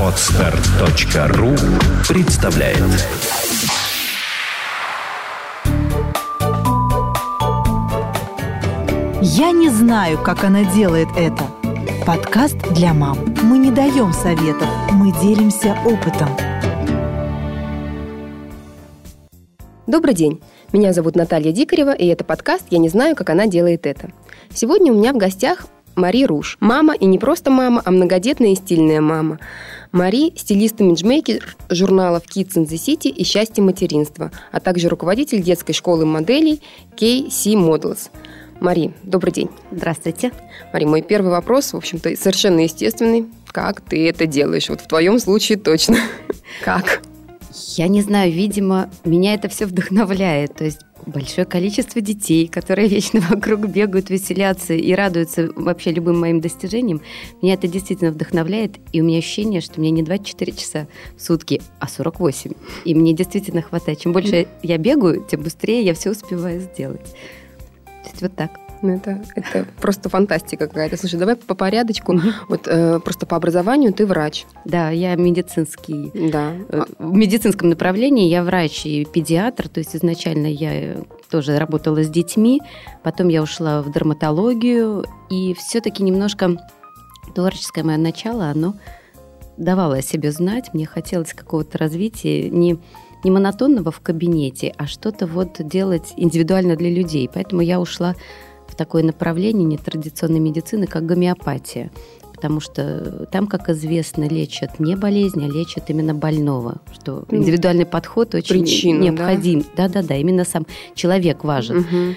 Отстар.ру представляет Я не знаю, как она делает это. Подкаст для мам. Мы не даем советов, мы делимся опытом. Добрый день. Меня зовут Наталья Дикарева, и это подкаст «Я не знаю, как она делает это». Сегодня у меня в гостях Мари Руш. Мама, и не просто мама, а многодетная и стильная мама. Мари – стилист-имиджмейкер журналов Kids in the City и «Счастье материнства», а также руководитель детской школы моделей KC Models. Мари, добрый день. Здравствуйте. Мари, мой первый вопрос, в общем-то, совершенно естественный. Как ты это делаешь? Вот в твоем случае точно. Как? Я не знаю, видимо, меня это все вдохновляет. То есть большое количество детей, которые вечно вокруг бегают, веселятся и радуются вообще любым моим достижениям. Меня это действительно вдохновляет, и у меня ощущение, что мне не 24 часа в сутки, а 48. И мне действительно хватает. Чем больше я бегаю, тем быстрее я все успеваю сделать. То есть вот так. Ну, это, это просто фантастика какая-то. Слушай, давай по порядочку. Вот э, просто по образованию ты врач. Да, я медицинский. Да. Э, в медицинском направлении я врач и педиатр, то есть изначально я тоже работала с детьми, потом я ушла в дерматологию, и все-таки немножко творческое мое начало, оно давало о себе знать, мне хотелось какого-то развития, не, не монотонного в кабинете, а что-то вот делать индивидуально для людей. Поэтому я ушла в такое направление нетрадиционной медицины, как гомеопатия. Потому что там, как известно, лечат не болезнь, а лечат именно больного. Что индивидуальный подход очень Причину, необходим. Да-да-да, именно сам человек важен. Угу.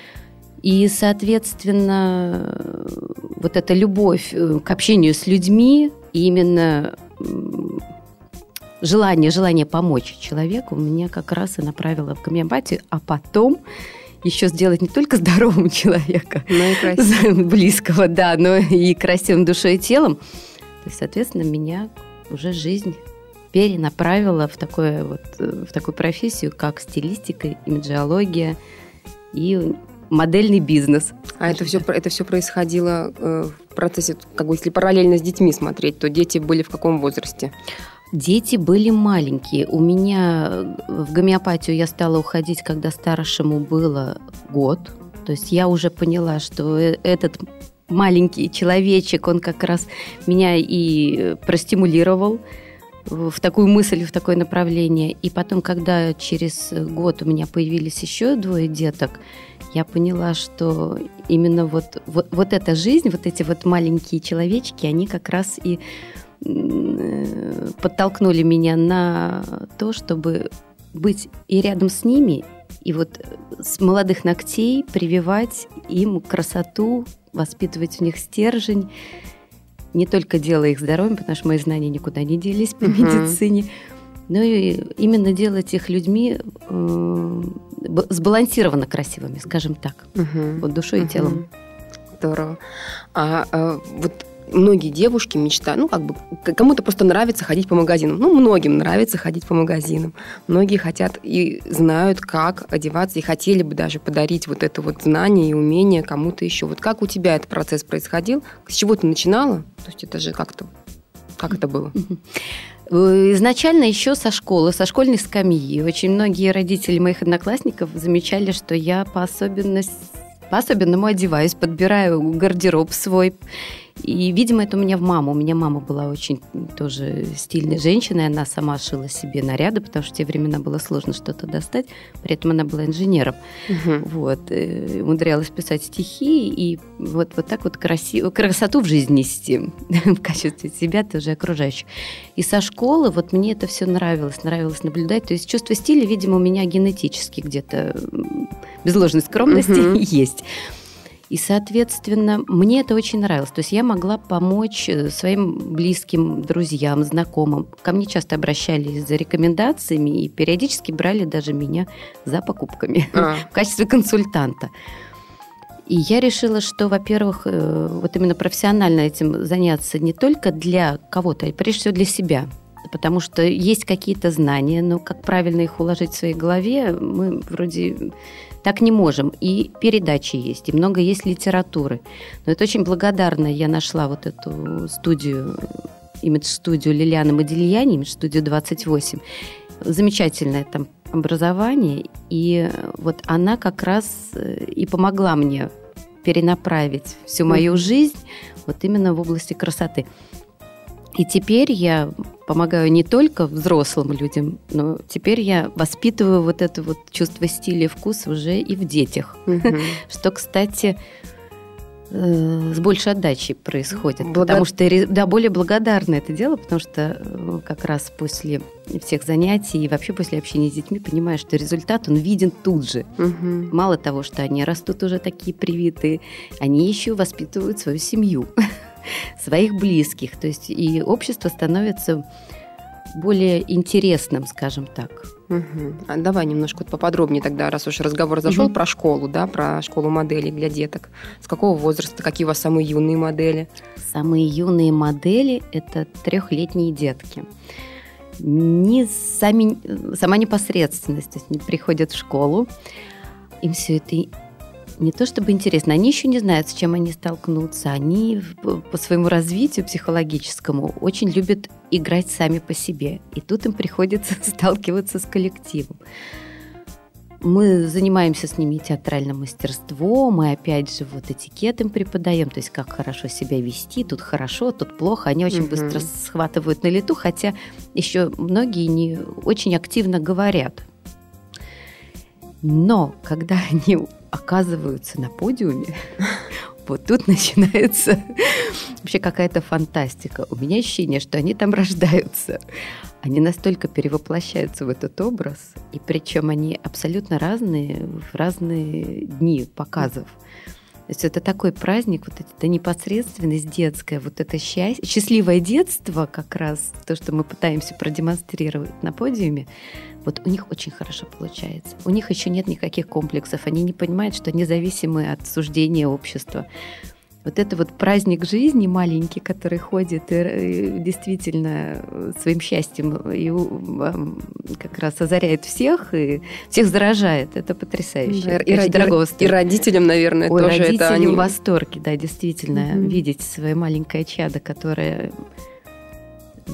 И, соответственно, вот эта любовь э, к общению с людьми, именно желание, желание помочь человеку меня как раз и направило в гомеопатию, а потом еще сделать не только здоровым человека, Ну и красиво. близкого, да, но и красивым душой и телом. То есть, соответственно, меня уже жизнь перенаправила в, такое вот, э, в такую профессию, как стилистика, имиджиология и модельный бизнес. А это все, это все происходило э, в процессе, как бы, если параллельно с детьми смотреть, то дети были в каком возрасте? Дети были маленькие. У меня в гомеопатию я стала уходить, когда старшему было год. То есть я уже поняла, что э- этот маленький человечек, он как раз меня и простимулировал в такую мысль, в такое направление. И потом, когда через год у меня появились еще двое деток, я поняла, что именно вот, вот, вот эта жизнь, вот эти вот маленькие человечки, они как раз и подтолкнули меня на то, чтобы быть и рядом с ними, и вот с молодых ногтей прививать им красоту, воспитывать в них стержень, не только делая их здоровьем, потому что мои знания никуда не делись по медицине, но и именно делать их людьми э, сбалансированно красивыми, скажем так, вот душой и телом. Здорово. А, а, вот многие девушки мечтают, ну, как бы, кому-то просто нравится ходить по магазинам. Ну, многим нравится ходить по магазинам. Многие хотят и знают, как одеваться, и хотели бы даже подарить вот это вот знание и умение кому-то еще. Вот как у тебя этот процесс происходил? С чего ты начинала? То есть это же как-то... Как это было? Э, Изначально еще со школы, со школьной скамьи. Очень многие родители моих одноклассников замечали, что я по особенности по-особенному одеваюсь, подбираю гардероб свой. И, видимо, это у меня в маму. У меня мама была очень тоже стильной женщиной. Она сама шила себе наряды, потому что в те времена было сложно что-то достать. При этом она была инженером. Мгм. Вот. э, Умудрялась писать стихи и вот, вот так вот красиво, красоту в жизнь нести в качестве себя, тоже окружающих. И со школы вот мне это все нравилось, нравилось наблюдать. То есть чувство стиля, видимо, у меня генетически где-то без ложной скромности Мгм. есть. И, соответственно, мне это очень нравилось. То есть я могла помочь э, своим близким, друзьям, знакомым. Ко мне часто обращались за рекомендациями и периодически брали даже меня за покупками А, в качестве консультанта. И я решила, что, во-первых, э, вот именно профессионально этим заняться не только для кого-то, а прежде всего для себя. Потому что есть какие-то знания, но как правильно их уложить в своей голове, мы вроде так не можем. И передачи есть, и много есть литературы. Но это очень благодарно. Я нашла вот эту студию имидж-студию Лилианы Модильяни, имидж-студию 28. Замечательное там образование, и вот она как раз э, и помогла мне перенаправить всю мою жизнь вот именно в области красоты. И теперь я помогаю не только взрослым людям, но теперь я воспитываю вот это вот чувство стиля и вкуса уже и в детях. Что, кстати, э, с большей отдачей происходит. Благо... Потому что, да, более благодарно это дело, потому что э, как раз после всех занятий и вообще после общения с детьми понимаешь, что результат, он виден тут же. Угу. Мало того, что они растут уже такие привитые, они еще воспитывают свою семью. своих близких. То есть и общество становится более интересным, скажем так. Угу. А давай немножко поподробнее тогда, раз уж разговор зашел угу. про школу, да, про школу моделей для деток. С какого возраста, какие у вас самые юные модели? Самые юные модели – это трехлетние детки. Не сами, сама непосредственность, то есть они приходят в школу, им все это не то чтобы интересно, они еще не знают, с чем они столкнутся. Они по своему развитию психологическому очень любят играть сами по себе. И тут им приходится сталкиваться с коллективом. Мы занимаемся с ними театральным мастерством, мы опять же вот этикет им преподаем, то есть как хорошо себя вести, тут хорошо, тут плохо. Они очень угу. быстро схватывают на лету, хотя еще многие не очень активно говорят. Но когда они оказываются на подиуме, вот тут начинается вообще какая-то фантастика. У меня ощущение, что они там рождаются. Они настолько перевоплощаются в этот образ, и причем они абсолютно разные в разные дни показов. То есть это такой праздник, вот эта непосредственность детская, вот это счастье, счастливое детство как раз, то, что мы пытаемся продемонстрировать на подиуме, вот у них очень хорошо получается. У них еще нет никаких комплексов, они не понимают, что они зависимы от суждения общества вот это вот праздник жизни маленький, который ходит и, и действительно своим счастьем и как раз озаряет всех и всех заражает. Это потрясающе. Да, и, дорого и родителям, наверное, Ой, тоже родителям это они... в восторге, да, действительно, угу. видеть свое маленькое чадо, которое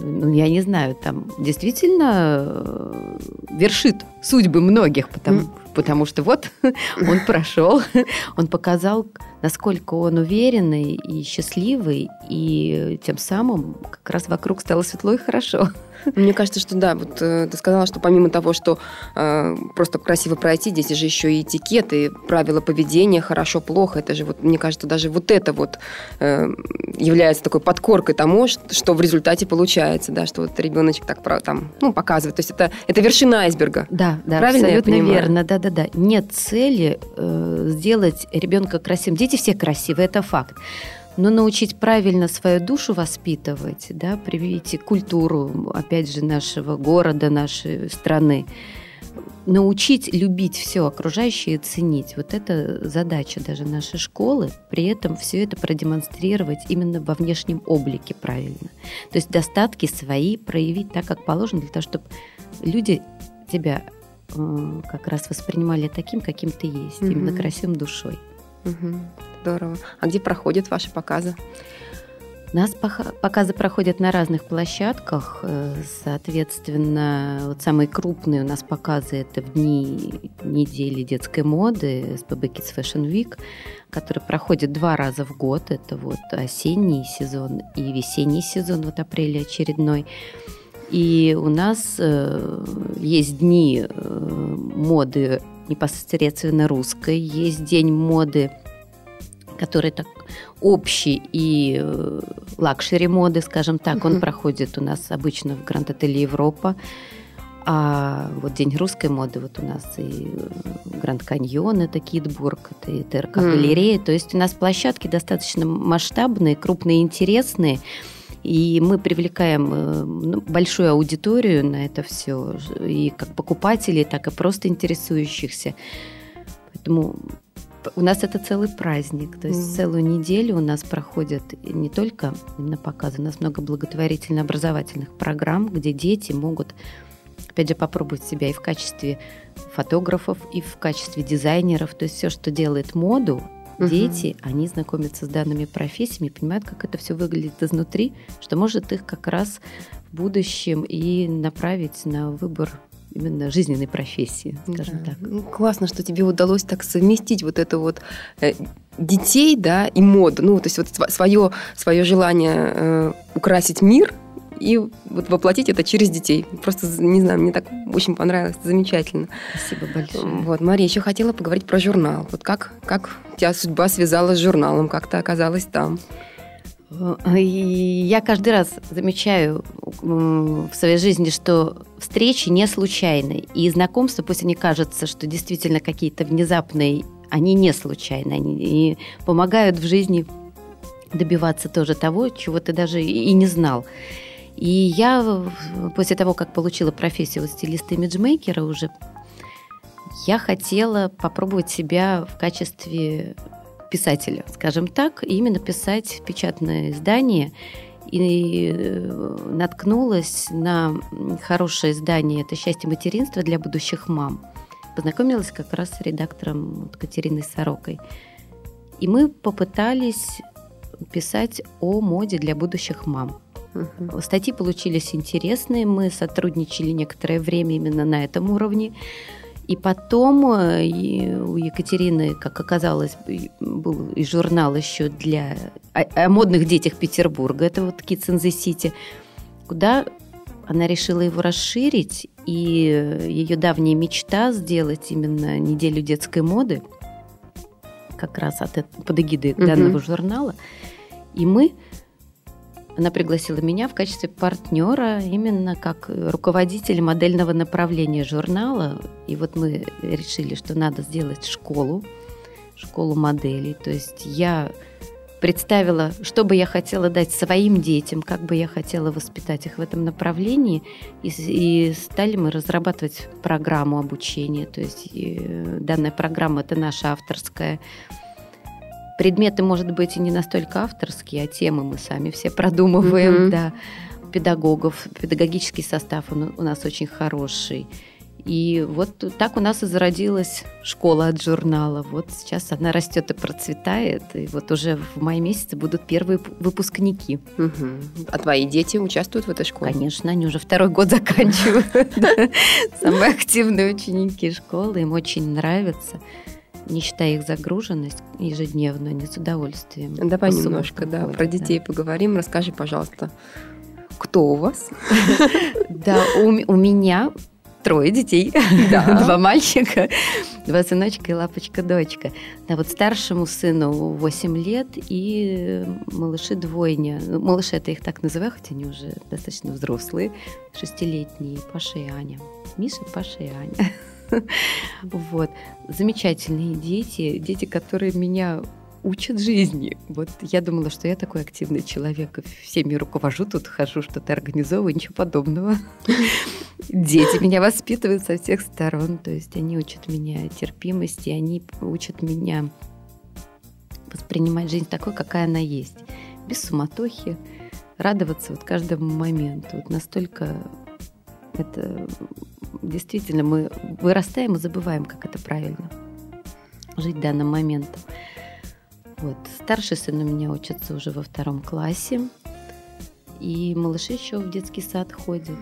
ну, я не знаю, там действительно э, вершит судьбы многих, потому, mm. потому что вот он прошел, он показал, насколько он уверенный и счастливый, и тем самым как раз вокруг стало светло и хорошо. Мне кажется, что да, вот э, ты сказала, что помимо того, что э, просто красиво пройти, здесь же еще и этикет, и правила поведения, хорошо, плохо. Это же вот, мне кажется, даже вот это вот э, является такой подкоркой тому, что в результате получается, да, что вот ребеночек так там, ну, показывает. То есть это, это вершина айсберга. Да, да, Правильно абсолютно верно, да, да, да. Нет цели э, сделать ребенка красивым. Дети все красивые, это факт но научить правильно свою душу воспитывать, да, привить культуру, опять же, нашего города, нашей страны, научить любить все окружающее и ценить. Вот это задача даже нашей школы, при этом все это продемонстрировать именно во внешнем облике правильно. То есть достатки свои проявить так, как положено, для того, чтобы люди тебя э, как раз воспринимали таким, каким ты есть, mm-hmm. именно красивым душой. Угу, здорово. А где проходят ваши показы? У нас показы проходят на разных площадках. Э, соответственно, вот самые крупные у нас показы это в дни недели детской моды СПБ Kids Fashion Week, который проходит два раза в год. Это вот осенний сезон и весенний сезон, вот апреле очередной. И у нас э, есть дни э, моды непосредственно русской. Есть день моды, который так общий и э, luxury моды, скажем так, он проходит у нас обычно в Гранд-отеле Европа. А вот День русской моды вот у нас и э, Гранд Каньон, это Китбург, это ТРК галерея. Mm. То есть у нас площадки достаточно масштабные, крупные, интересные. И мы привлекаем э, ну, большую аудиторию на это все, и как покупателей, так и просто интересующихся. Поэтому у нас это целый праздник, то есть mm. целую неделю у нас проходят не только именно показы, у нас много благотворительно-образовательных программ, где дети могут, опять же, попробовать себя и в качестве фотографов, и в качестве дизайнеров, то есть все, что делает моду, Угу. Дети, они знакомятся с данными профессиями, понимают, как это все выглядит изнутри, что может их как раз в будущем и направить на выбор именно жизненной профессии, скажем да. так. Ну, классно, что тебе удалось так совместить вот это вот э, детей, да, и моду. Ну, то есть вот свое, свое желание э, украсить мир и вот воплотить это через детей. Просто, не знаю, мне так очень понравилось, замечательно. Спасибо большое. Вот, Мария, еще хотела поговорить про журнал. Вот как, как тебя судьба связалась с журналом, как ты оказалась там? Я каждый раз замечаю в своей жизни, что встречи не случайны. И знакомства, пусть они кажутся, что действительно какие-то внезапные, они не случайны. Они помогают в жизни добиваться тоже того, чего ты даже и не знал. И я после того, как получила профессию стилиста-имиджмейкера уже, я хотела попробовать себя в качестве писателя, скажем так, и именно писать печатное издание. И э, наткнулась на хорошее издание «Это счастье материнства для будущих мам». Познакомилась как раз с редактором Катериной Сорокой. И мы попытались писать о моде для будущих мам. Угу. Статьи получились интересные, мы сотрудничали некоторое время именно на этом уровне. И потом э, у Екатерины, как оказалось, был и журнал еще для о, о модных детях Петербурга, это вот Kids in the City, куда она решила его расширить, и ее давняя мечта сделать именно неделю детской моды, как раз от, под эгидой угу. данного журнала. И мы она пригласила меня в качестве партнера именно как руководитель модельного направления журнала. И вот мы решили, что надо сделать школу, школу моделей. То есть я представила, что бы я хотела дать своим детям, как бы я хотела воспитать их в этом направлении. И, и стали мы разрабатывать программу обучения. То есть данная программа – это наша авторская Предметы, может быть, и не настолько авторские, а темы мы сами все продумываем, mm-hmm. да. Педагогов, педагогический состав у нас очень хороший. И вот так у нас и зародилась школа от журнала. Вот сейчас она растет и процветает. И вот уже в мае месяце будут первые выпускники. Угу. А твои дети участвуют в этой школе? Конечно, они уже второй год заканчивают. Самые активные ученики школы. Им очень нравится не считая их загруженность ежедневно, не с удовольствием. Давай немножко, да, про детей да. поговорим. Расскажи, пожалуйста, кто у вас? Да, у меня трое детей, два мальчика, два сыночка и лапочка-дочка. Да, вот старшему сыну 8 лет и малыши двойня. Малыши, это их так называю, хотя они уже достаточно взрослые, шестилетние, Паша и Аня. Миша, Паша и Аня. Вот. Замечательные дети, дети, которые меня учат жизни. Вот я думала, что я такой активный человек, всеми руковожу, тут хожу, что-то организовываю, ничего подобного. Дети меня воспитывают со всех сторон, то есть они учат меня терпимости, они учат меня воспринимать жизнь такой, какая она есть, без суматохи, радоваться вот каждому моменту. Вот настолько это действительно мы вырастаем и забываем, как это правильно жить данным моментом. Вот. Старший сын у меня учится уже во втором классе. И малыши еще в детский сад ходят.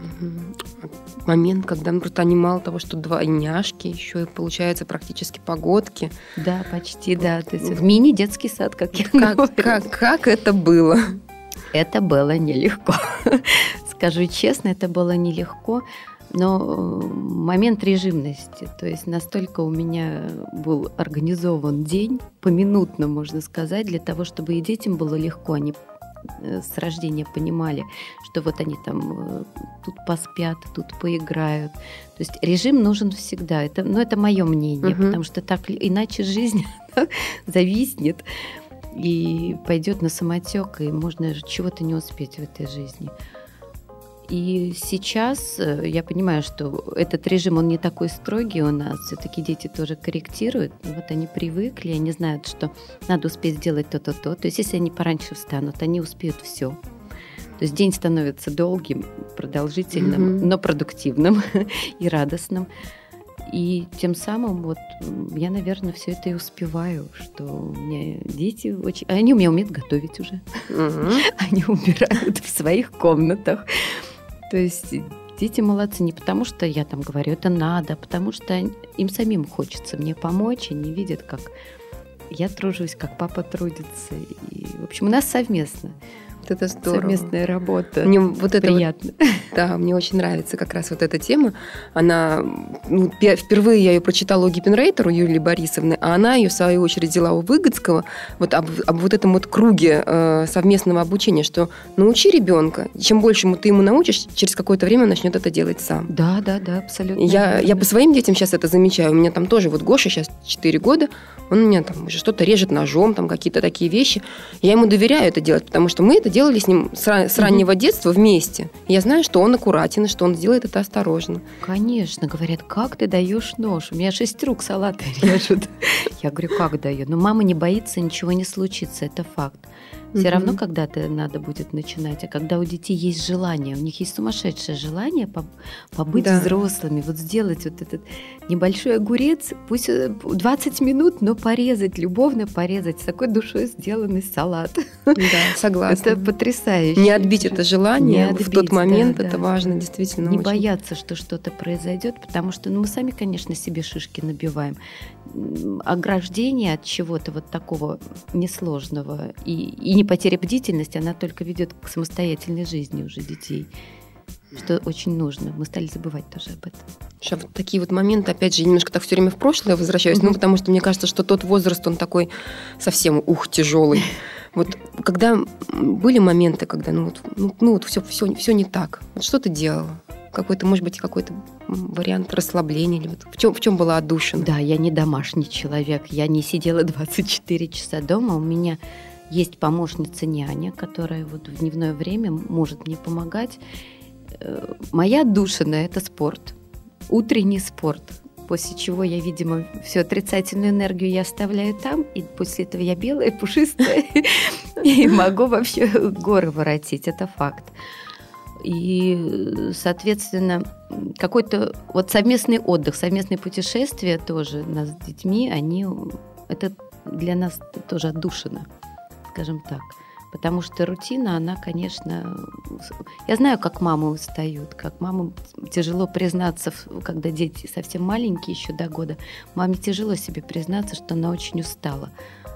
Момент, когда ну, просто они мало того, что двойняшки, еще и получается практически погодки. Да, почти, вот. да. То есть в мини-детский сад, как я как, говорю. как, как это было? Это было нелегко. Скажу честно, это было нелегко но э, момент режимности, то есть настолько у меня был организован день, поминутно, можно сказать, для того, чтобы и детям было легко, они э, с рождения понимали, что вот они там э, тут поспят, тут поиграют. То есть режим нужен всегда. Это, ну, это мое мнение, угу. потому что так иначе жизнь зависнет и пойдет на самотек, и можно чего-то не успеть в этой жизни. И сейчас э, я понимаю, что этот режим, он не такой строгий у нас. Все-таки дети тоже корректируют. Вот они привыкли, они знают, что надо успеть сделать то-то, то. То есть если они пораньше встанут, они успеют все. То есть день становится долгим, продолжительным, mm-hmm. но продуктивным и радостным. И тем самым вот я, наверное, все это и успеваю, что у меня дети очень... Они у меня умеют готовить уже. Они убирают в своих комнатах. То есть дети молодцы не потому, что я там говорю, это надо, а потому что им самим хочется мне помочь, они видят, как я тружусь, как папа трудится. И, в общем, у нас совместно. Это здорово. Совместная работа. Мне вот это приятно. Вот, да, мне очень нравится как раз вот эта тема. Она, ну, впервые я ее прочитала у Гиппенрейтера, у Юлии Борисовны, а она ее, в свою очередь, взяла у Выгодского вот об, об вот этом вот круге э, совместного обучения, что научи ребенка, чем больше ты ему научишь, через какое-то время он начнет это делать сам. Да, да, да, абсолютно. Я, я по своим детям сейчас это замечаю. У меня там тоже вот Гоша сейчас 4 года, он у меня там уже что-то режет ножом, там какие-то такие вещи. Я ему доверяю это делать, потому что мы это делали с ним с, с раннего детства вместе. Я знаю, что он аккуратен, что он сделает это осторожно. Конечно, говорят, как ты даешь нож? У меня шесть рук салаты режут. Я говорю, как даю? Но мама не боится, ничего не случится, это факт. Все угу. равно когда-то надо будет начинать. А когда у детей есть желание, у них есть сумасшедшее желание побыть да. взрослыми, вот сделать вот этот небольшой огурец, пусть 20 э, минут, но порезать, любовно порезать, с такой душой сделанный салат. Да, согласна. Это потрясающе. Не отбить это желание отбить, в тот момент, да, это да, важно, действительно. Не очень. бояться, что что-то произойдет, потому что ну, мы сами, конечно, себе шишки набиваем. Ограждение от чего-то вот такого несложного и, и не потеря бдительности, она только ведет к самостоятельной жизни уже детей что очень нужно. Мы стали забывать тоже об этом. Сейчас вот такие вот моменты, опять же, немножко так все время в прошлое возвращаюсь, mm-hmm. ну, потому что мне кажется, что тот возраст, он такой совсем, ух, тяжелый. Вот когда были моменты, когда, ну, вот, ну, ну вот все, все, все не так. Вот что ты делала? какой-то, может быть, какой-то вариант расслабления? Или вот в, чем, в чем была отдушина? Да, я не домашний человек. Я не сидела 24 часа дома. У меня есть помощница няня, которая вот в дневное время может мне помогать. Э, моя душина – это спорт, утренний спорт, после чего я, видимо, всю отрицательную энергию я оставляю там, и после этого я белая, пушистая, и могу вообще горы воротить, это факт. И, соответственно, какой-то вот совместный отдых, совместные путешествия тоже нас с детьми, они это для нас тоже отдушина скажем так. Потому что рутина, она, конечно... Я знаю, как мамы устают, как мамам тяжело признаться, когда дети совсем маленькие, еще до года. Маме тяжело себе признаться, что она очень устала.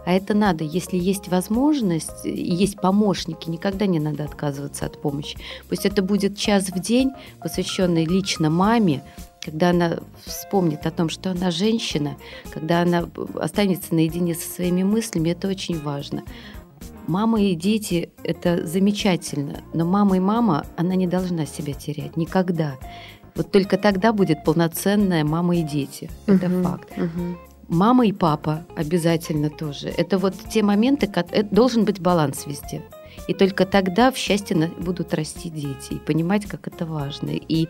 А это надо, если есть возможность есть помощники, никогда не надо отказываться от помощи. Пусть это будет час в день, посвященный лично маме, когда она вспомнит о том, что она женщина, когда она останется наедине со своими мыслями, это очень важно. Мама и дети – это замечательно, но мама и мама, она не должна себя терять никогда. Вот только тогда будет полноценная мама и дети. Это угу, факт. Угу. Мама и папа обязательно тоже. Это вот те моменты, это должен быть баланс везде. И только тогда в счастье будут расти дети и понимать, как это важно. И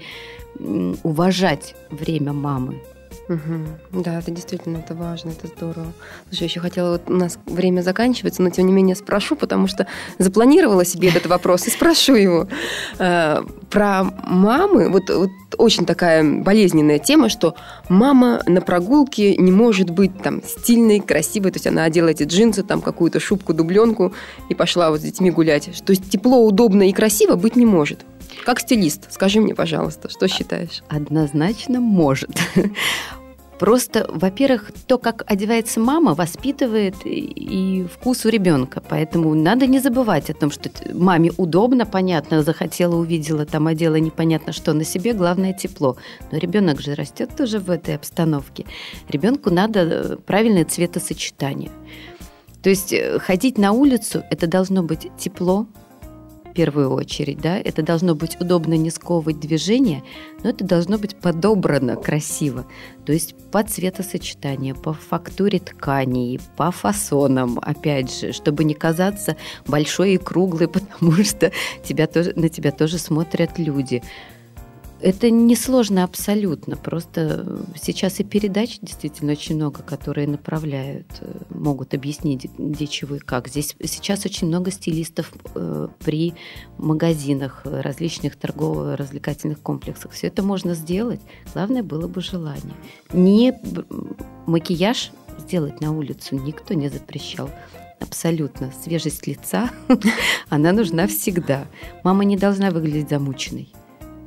уважать время мамы. Угу. Да, это действительно это важно, это здорово. Слушай, еще хотела, вот у нас время заканчивается, но тем не менее спрошу, потому что запланировала себе этот вопрос и спрошу его. Э, про мамы, вот, вот очень такая болезненная тема, что мама на прогулке не может быть там стильной, красивой, то есть она одела эти джинсы, там какую-то шубку, дубленку и пошла вот с детьми гулять. То есть тепло, удобно и красиво быть не может. Как стилист, скажи мне, пожалуйста, что считаешь? Однозначно может. Просто, во-первых, то, как одевается мама, воспитывает и вкус у ребенка. Поэтому надо не забывать о том, что маме удобно, понятно, захотела, увидела, там одела непонятно что на себе, главное тепло. Но ребенок же растет тоже в этой обстановке. Ребенку надо э, правильное цветосочетание. То есть э, ходить на улицу, это должно быть тепло, первую очередь, да, это должно быть удобно не сковывать движение, но это должно быть подобрано красиво, то есть по цветосочетанию, по фактуре тканей, по фасонам, опять же, чтобы не казаться большой и круглой, потому что тебя тоже, на тебя тоже смотрят люди. Это несложно абсолютно. Просто сейчас и передач действительно очень много, которые направляют, э, могут объяснить, где чего и как. Здесь сейчас очень много стилистов э, при магазинах, различных торгово-развлекательных комплексах. Все это можно сделать. Главное было бы желание. Не макияж сделать на улицу никто не запрещал. Абсолютно. Свежесть лица, она нужна всегда. Мама не должна выглядеть замученной.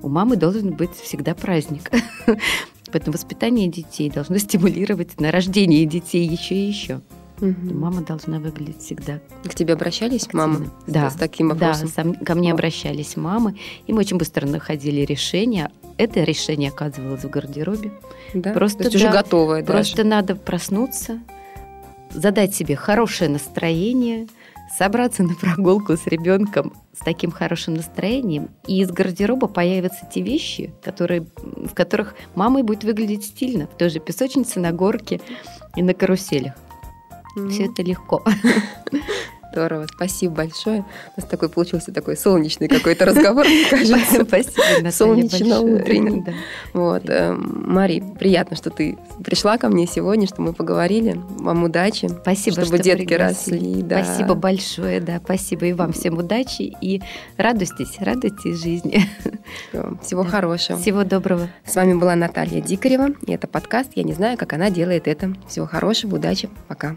У мамы должен быть всегда праздник. Поэтому воспитание детей должно стимулировать на рождение детей еще и еще. Угу. Мама должна выглядеть всегда. К тебе обращались мамы да, с, с таким вопросом? Да, сам, ко мне обращались мамы, и мы очень быстро находили решение. Это решение оказывалось в гардеробе. Да? Просто То есть да, уже готовое Просто даже. надо проснуться, задать себе хорошее настроение – собраться на прогулку с ребенком с таким хорошим настроением, и из гардероба появятся те вещи, которые, в которых мама будет выглядеть стильно, в той же песочнице, на горке и на каруселях. Mm-hmm. Все это легко. Здорово, спасибо большое. У нас такой получился такой солнечный какой-то разговор, мне кажется. Спасибо, Солнечно-утренний. Вот. Э, Мари, приятно, что ты пришла ко мне сегодня, что мы поговорили. Вам удачи. Спасибо, чтобы детки росли. Спасибо большое, да. Спасибо и вам всем удачи и радуйтесь, радуйтесь жизни. Всего хорошего. Всего доброго. С вами была Наталья Дикарева, и это подкаст «Я не знаю, как она делает это». Всего хорошего, удачи, пока.